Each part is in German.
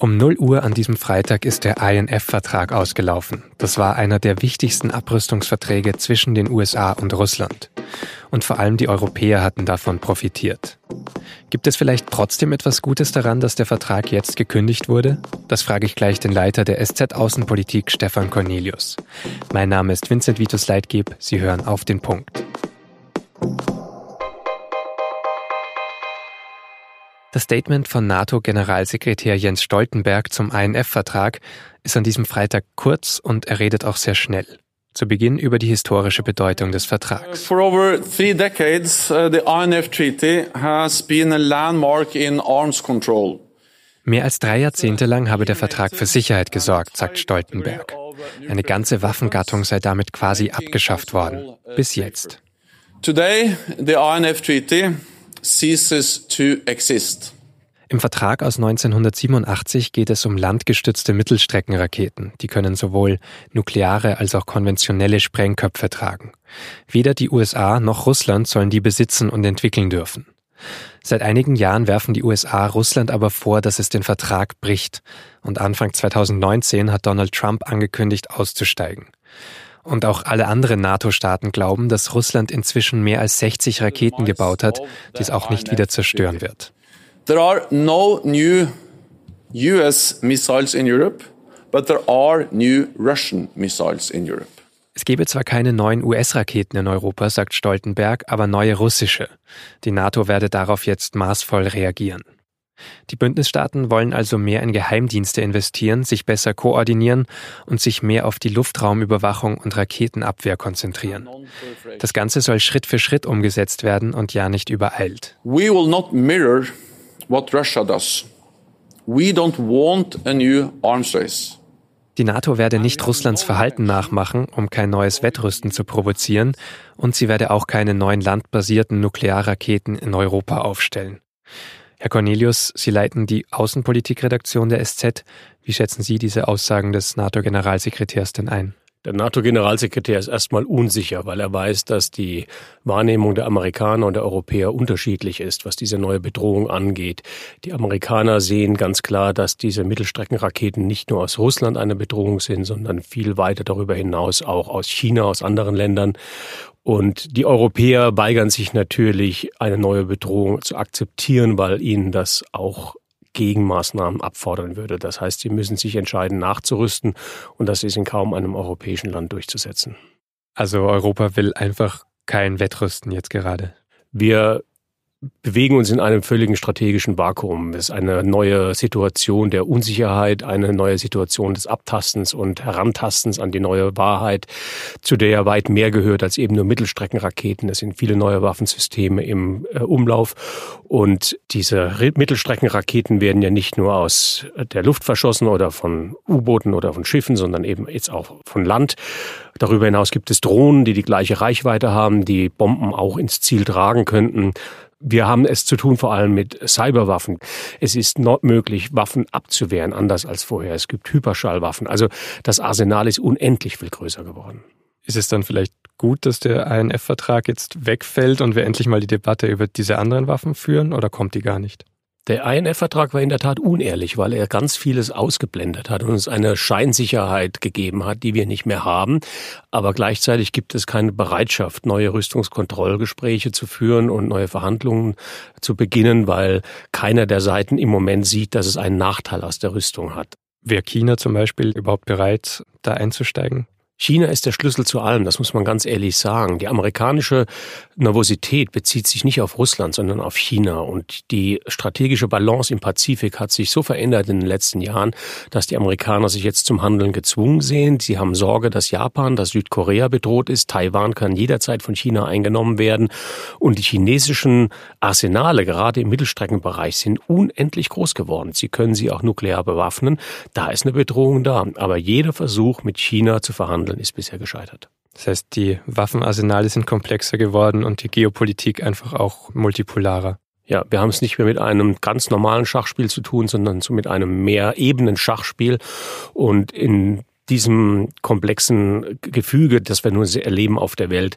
Um 0 Uhr an diesem Freitag ist der INF-Vertrag ausgelaufen. Das war einer der wichtigsten Abrüstungsverträge zwischen den USA und Russland. Und vor allem die Europäer hatten davon profitiert. Gibt es vielleicht trotzdem etwas Gutes daran, dass der Vertrag jetzt gekündigt wurde? Das frage ich gleich den Leiter der SZ Außenpolitik, Stefan Cornelius. Mein Name ist Vincent Vitus Leitgeb. Sie hören auf den Punkt. Das Statement von NATO-Generalsekretär Jens Stoltenberg zum INF-Vertrag ist an diesem Freitag kurz und er redet auch sehr schnell. Zu Beginn über die historische Bedeutung des Vertrags. For over three decades, uh, the INF Treaty has been a landmark in arms control. Mehr als drei Jahrzehnte lang habe der Vertrag für Sicherheit gesorgt, sagt Stoltenberg. Eine ganze Waffengattung sei damit quasi abgeschafft worden. Bis jetzt. Today, the INF Treaty ceases to exist. Im Vertrag aus 1987 geht es um landgestützte Mittelstreckenraketen. Die können sowohl nukleare als auch konventionelle Sprengköpfe tragen. Weder die USA noch Russland sollen die besitzen und entwickeln dürfen. Seit einigen Jahren werfen die USA Russland aber vor, dass es den Vertrag bricht. Und Anfang 2019 hat Donald Trump angekündigt, auszusteigen. Und auch alle anderen NATO-Staaten glauben, dass Russland inzwischen mehr als 60 Raketen gebaut hat, die es auch nicht wieder zerstören wird. There are no new US missiles in Europe, but there are new Russian missiles in Europe. Es gebe zwar keine neuen US-Raketen in Europa, sagt Stoltenberg, aber neue russische. Die NATO werde darauf jetzt maßvoll reagieren. Die Bündnisstaaten wollen also mehr in Geheimdienste investieren, sich besser koordinieren und sich mehr auf die Luftraumüberwachung und Raketenabwehr konzentrieren. Das Ganze soll Schritt für Schritt umgesetzt werden und ja nicht übereilt. We will not mirror what Russia does. We don't want a new arms race. Die NATO werde nicht Russlands Verhalten nachmachen, um kein neues Wettrüsten zu provozieren, und sie werde auch keine neuen landbasierten Nuklearraketen in Europa aufstellen. Herr Cornelius, Sie leiten die Außenpolitikredaktion der SZ. Wie schätzen Sie diese Aussagen des NATO-Generalsekretärs denn ein? Der NATO-Generalsekretär ist erstmal unsicher, weil er weiß, dass die Wahrnehmung der Amerikaner und der Europäer unterschiedlich ist, was diese neue Bedrohung angeht. Die Amerikaner sehen ganz klar, dass diese Mittelstreckenraketen nicht nur aus Russland eine Bedrohung sind, sondern viel weiter darüber hinaus auch aus China, aus anderen Ländern. Und die Europäer weigern sich natürlich, eine neue Bedrohung zu akzeptieren, weil ihnen das auch Gegenmaßnahmen abfordern würde. Das heißt, sie müssen sich entscheiden, nachzurüsten und das ist in kaum einem europäischen Land durchzusetzen. Also Europa will einfach kein Wettrüsten jetzt gerade. Wir bewegen uns in einem völligen strategischen Vakuum. Es ist eine neue Situation der Unsicherheit, eine neue Situation des Abtastens und Herantastens an die neue Wahrheit, zu der ja weit mehr gehört als eben nur Mittelstreckenraketen. Es sind viele neue Waffensysteme im äh, Umlauf und diese Mittelstreckenraketen werden ja nicht nur aus der Luft verschossen oder von U-Booten oder von Schiffen, sondern eben jetzt auch von Land. Darüber hinaus gibt es Drohnen, die die gleiche Reichweite haben, die Bomben auch ins Ziel tragen könnten. Wir haben es zu tun vor allem mit Cyberwaffen. Es ist not möglich, Waffen abzuwehren, anders als vorher. Es gibt Hyperschallwaffen. Also das Arsenal ist unendlich viel größer geworden. Ist es dann vielleicht gut, dass der INF-Vertrag jetzt wegfällt und wir endlich mal die Debatte über diese anderen Waffen führen oder kommt die gar nicht? Der INF-Vertrag war in der Tat unehrlich, weil er ganz vieles ausgeblendet hat und uns eine Scheinsicherheit gegeben hat, die wir nicht mehr haben. Aber gleichzeitig gibt es keine Bereitschaft, neue Rüstungskontrollgespräche zu führen und neue Verhandlungen zu beginnen, weil keiner der Seiten im Moment sieht, dass es einen Nachteil aus der Rüstung hat. Wäre China zum Beispiel überhaupt bereit, da einzusteigen? China ist der Schlüssel zu allem, das muss man ganz ehrlich sagen. Die amerikanische Nervosität bezieht sich nicht auf Russland, sondern auf China. Und die strategische Balance im Pazifik hat sich so verändert in den letzten Jahren, dass die Amerikaner sich jetzt zum Handeln gezwungen sehen. Sie haben Sorge, dass Japan, dass Südkorea bedroht ist. Taiwan kann jederzeit von China eingenommen werden. Und die chinesischen Arsenale, gerade im Mittelstreckenbereich, sind unendlich groß geworden. Sie können sie auch nuklear bewaffnen. Da ist eine Bedrohung da. Aber jeder Versuch, mit China zu verhandeln, Handeln ist bisher gescheitert. Das heißt, die Waffenarsenale sind komplexer geworden und die Geopolitik einfach auch multipolarer. Ja, wir haben es nicht mehr mit einem ganz normalen Schachspiel zu tun, sondern so mit einem mehrebenen Schachspiel. Und in diesem komplexen Gefüge, das wir nur erleben auf der Welt,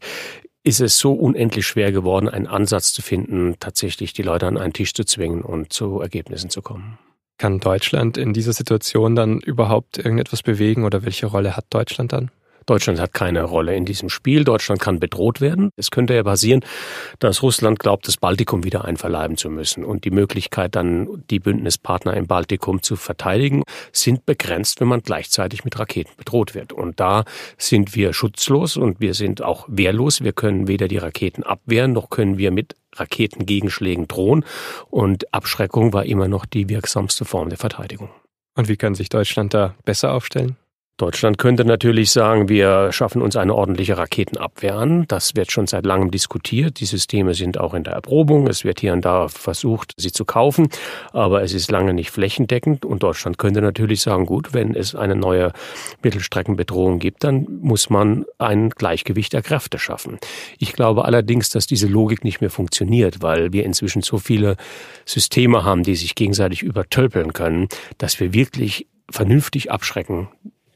ist es so unendlich schwer geworden, einen Ansatz zu finden, tatsächlich die Leute an einen Tisch zu zwingen und zu Ergebnissen zu kommen. Kann Deutschland in dieser Situation dann überhaupt irgendetwas bewegen oder welche Rolle hat Deutschland dann? Deutschland hat keine Rolle in diesem Spiel. Deutschland kann bedroht werden. Es könnte ja passieren, dass Russland glaubt, das Baltikum wieder einverleiben zu müssen. Und die Möglichkeit, dann die Bündnispartner im Baltikum zu verteidigen, sind begrenzt, wenn man gleichzeitig mit Raketen bedroht wird. Und da sind wir schutzlos und wir sind auch wehrlos. Wir können weder die Raketen abwehren, noch können wir mit Raketengegenschlägen drohen. Und Abschreckung war immer noch die wirksamste Form der Verteidigung. Und wie kann sich Deutschland da besser aufstellen? Deutschland könnte natürlich sagen, wir schaffen uns eine ordentliche Raketenabwehr an. Das wird schon seit langem diskutiert. Die Systeme sind auch in der Erprobung. Es wird hier und da versucht, sie zu kaufen. Aber es ist lange nicht flächendeckend. Und Deutschland könnte natürlich sagen, gut, wenn es eine neue Mittelstreckenbedrohung gibt, dann muss man ein Gleichgewicht der Kräfte schaffen. Ich glaube allerdings, dass diese Logik nicht mehr funktioniert, weil wir inzwischen so viele Systeme haben, die sich gegenseitig übertölpeln können, dass wir wirklich vernünftig abschrecken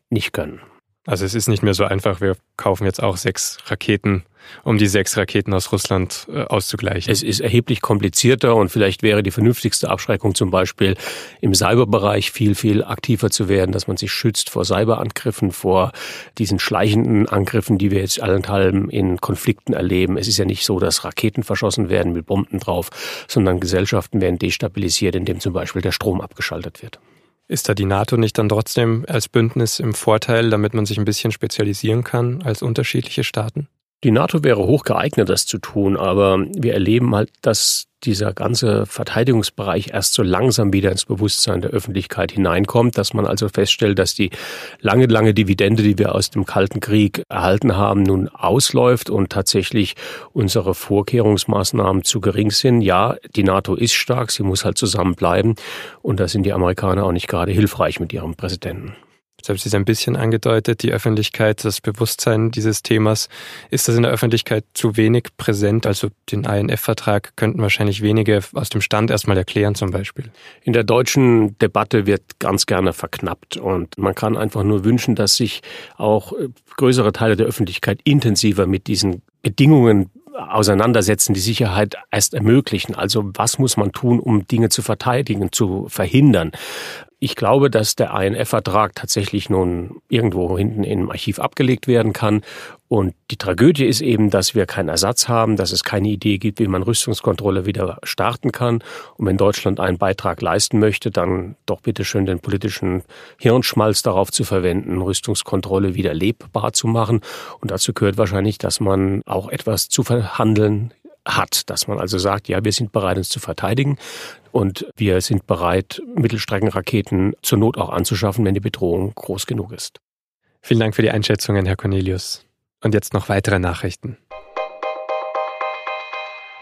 nicht können. Also es ist nicht mehr so einfach, wir kaufen jetzt auch sechs Raketen, um die sechs Raketen aus Russland äh, auszugleichen. Es ist erheblich komplizierter und vielleicht wäre die vernünftigste Abschreckung zum Beispiel im Cyberbereich viel, viel aktiver zu werden, dass man sich schützt vor Cyberangriffen, vor diesen schleichenden Angriffen, die wir jetzt allenthalben in Konflikten erleben. Es ist ja nicht so, dass Raketen verschossen werden mit Bomben drauf, sondern Gesellschaften werden destabilisiert, indem zum Beispiel der Strom abgeschaltet wird. Ist da die NATO nicht dann trotzdem als Bündnis im Vorteil, damit man sich ein bisschen spezialisieren kann als unterschiedliche Staaten? Die NATO wäre hoch geeignet, das zu tun, aber wir erleben halt, dass dieser ganze Verteidigungsbereich erst so langsam wieder ins Bewusstsein der Öffentlichkeit hineinkommt, dass man also feststellt, dass die lange, lange Dividende, die wir aus dem Kalten Krieg erhalten haben, nun ausläuft und tatsächlich unsere Vorkehrungsmaßnahmen zu gering sind. Ja, die NATO ist stark, sie muss halt zusammenbleiben und da sind die Amerikaner auch nicht gerade hilfreich mit ihrem Präsidenten. Jetzt habe ich es ein bisschen angedeutet, die Öffentlichkeit, das Bewusstsein dieses Themas. Ist das in der Öffentlichkeit zu wenig präsent? Also den INF-Vertrag könnten wahrscheinlich wenige aus dem Stand erstmal erklären zum Beispiel. In der deutschen Debatte wird ganz gerne verknappt und man kann einfach nur wünschen, dass sich auch größere Teile der Öffentlichkeit intensiver mit diesen Bedingungen auseinandersetzen, die Sicherheit erst ermöglichen. Also was muss man tun, um Dinge zu verteidigen, zu verhindern? Ich glaube, dass der INF-Vertrag tatsächlich nun irgendwo hinten im Archiv abgelegt werden kann. Und die Tragödie ist eben, dass wir keinen Ersatz haben, dass es keine Idee gibt, wie man Rüstungskontrolle wieder starten kann. Und wenn Deutschland einen Beitrag leisten möchte, dann doch bitte schön den politischen Hirnschmalz darauf zu verwenden, Rüstungskontrolle wieder lebbar zu machen. Und dazu gehört wahrscheinlich, dass man auch etwas zu verhandeln hat, dass man also sagt, ja, wir sind bereit, uns zu verteidigen und wir sind bereit, Mittelstreckenraketen zur Not auch anzuschaffen, wenn die Bedrohung groß genug ist. Vielen Dank für die Einschätzungen, Herr Cornelius. Und jetzt noch weitere Nachrichten.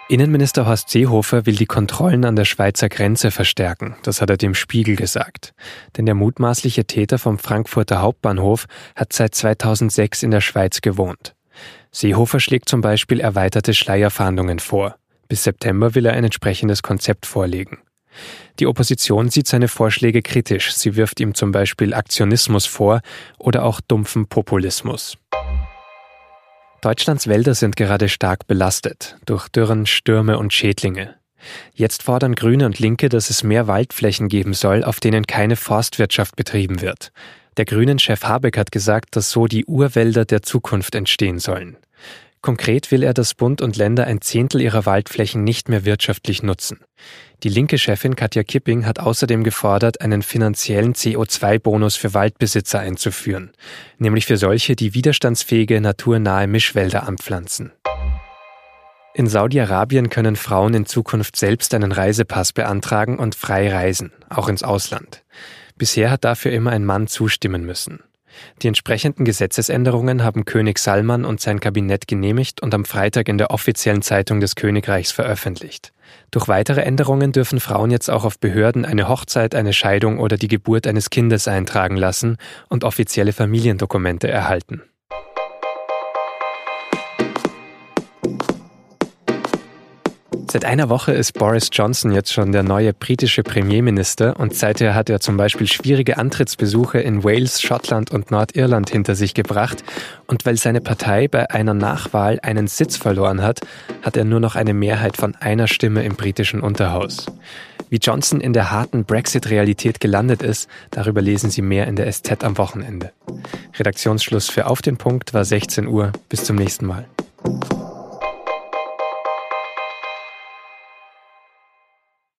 Innenminister Horst Seehofer will die Kontrollen an der Schweizer Grenze verstärken, das hat er dem Spiegel gesagt. Denn der mutmaßliche Täter vom Frankfurter Hauptbahnhof hat seit 2006 in der Schweiz gewohnt. Seehofer schlägt zum Beispiel erweiterte Schleierfahndungen vor. Bis September will er ein entsprechendes Konzept vorlegen. Die Opposition sieht seine Vorschläge kritisch. Sie wirft ihm zum Beispiel Aktionismus vor oder auch dumpfen Populismus. Deutschlands Wälder sind gerade stark belastet durch Dürren, Stürme und Schädlinge. Jetzt fordern Grüne und Linke, dass es mehr Waldflächen geben soll, auf denen keine Forstwirtschaft betrieben wird. Der Grünen-Chef Habeck hat gesagt, dass so die Urwälder der Zukunft entstehen sollen. Konkret will er, dass Bund und Länder ein Zehntel ihrer Waldflächen nicht mehr wirtschaftlich nutzen. Die linke Chefin Katja Kipping hat außerdem gefordert, einen finanziellen CO2-Bonus für Waldbesitzer einzuführen, nämlich für solche, die widerstandsfähige, naturnahe Mischwälder anpflanzen. In Saudi-Arabien können Frauen in Zukunft selbst einen Reisepass beantragen und frei reisen, auch ins Ausland. Bisher hat dafür immer ein Mann zustimmen müssen. Die entsprechenden Gesetzesänderungen haben König Salman und sein Kabinett genehmigt und am Freitag in der offiziellen Zeitung des Königreichs veröffentlicht. Durch weitere Änderungen dürfen Frauen jetzt auch auf Behörden eine Hochzeit, eine Scheidung oder die Geburt eines Kindes eintragen lassen und offizielle Familiendokumente erhalten. Seit einer Woche ist Boris Johnson jetzt schon der neue britische Premierminister und seither hat er zum Beispiel schwierige Antrittsbesuche in Wales, Schottland und Nordirland hinter sich gebracht. Und weil seine Partei bei einer Nachwahl einen Sitz verloren hat, hat er nur noch eine Mehrheit von einer Stimme im britischen Unterhaus. Wie Johnson in der harten Brexit-Realität gelandet ist, darüber lesen Sie mehr in der SZ am Wochenende. Redaktionsschluss für Auf den Punkt war 16 Uhr. Bis zum nächsten Mal.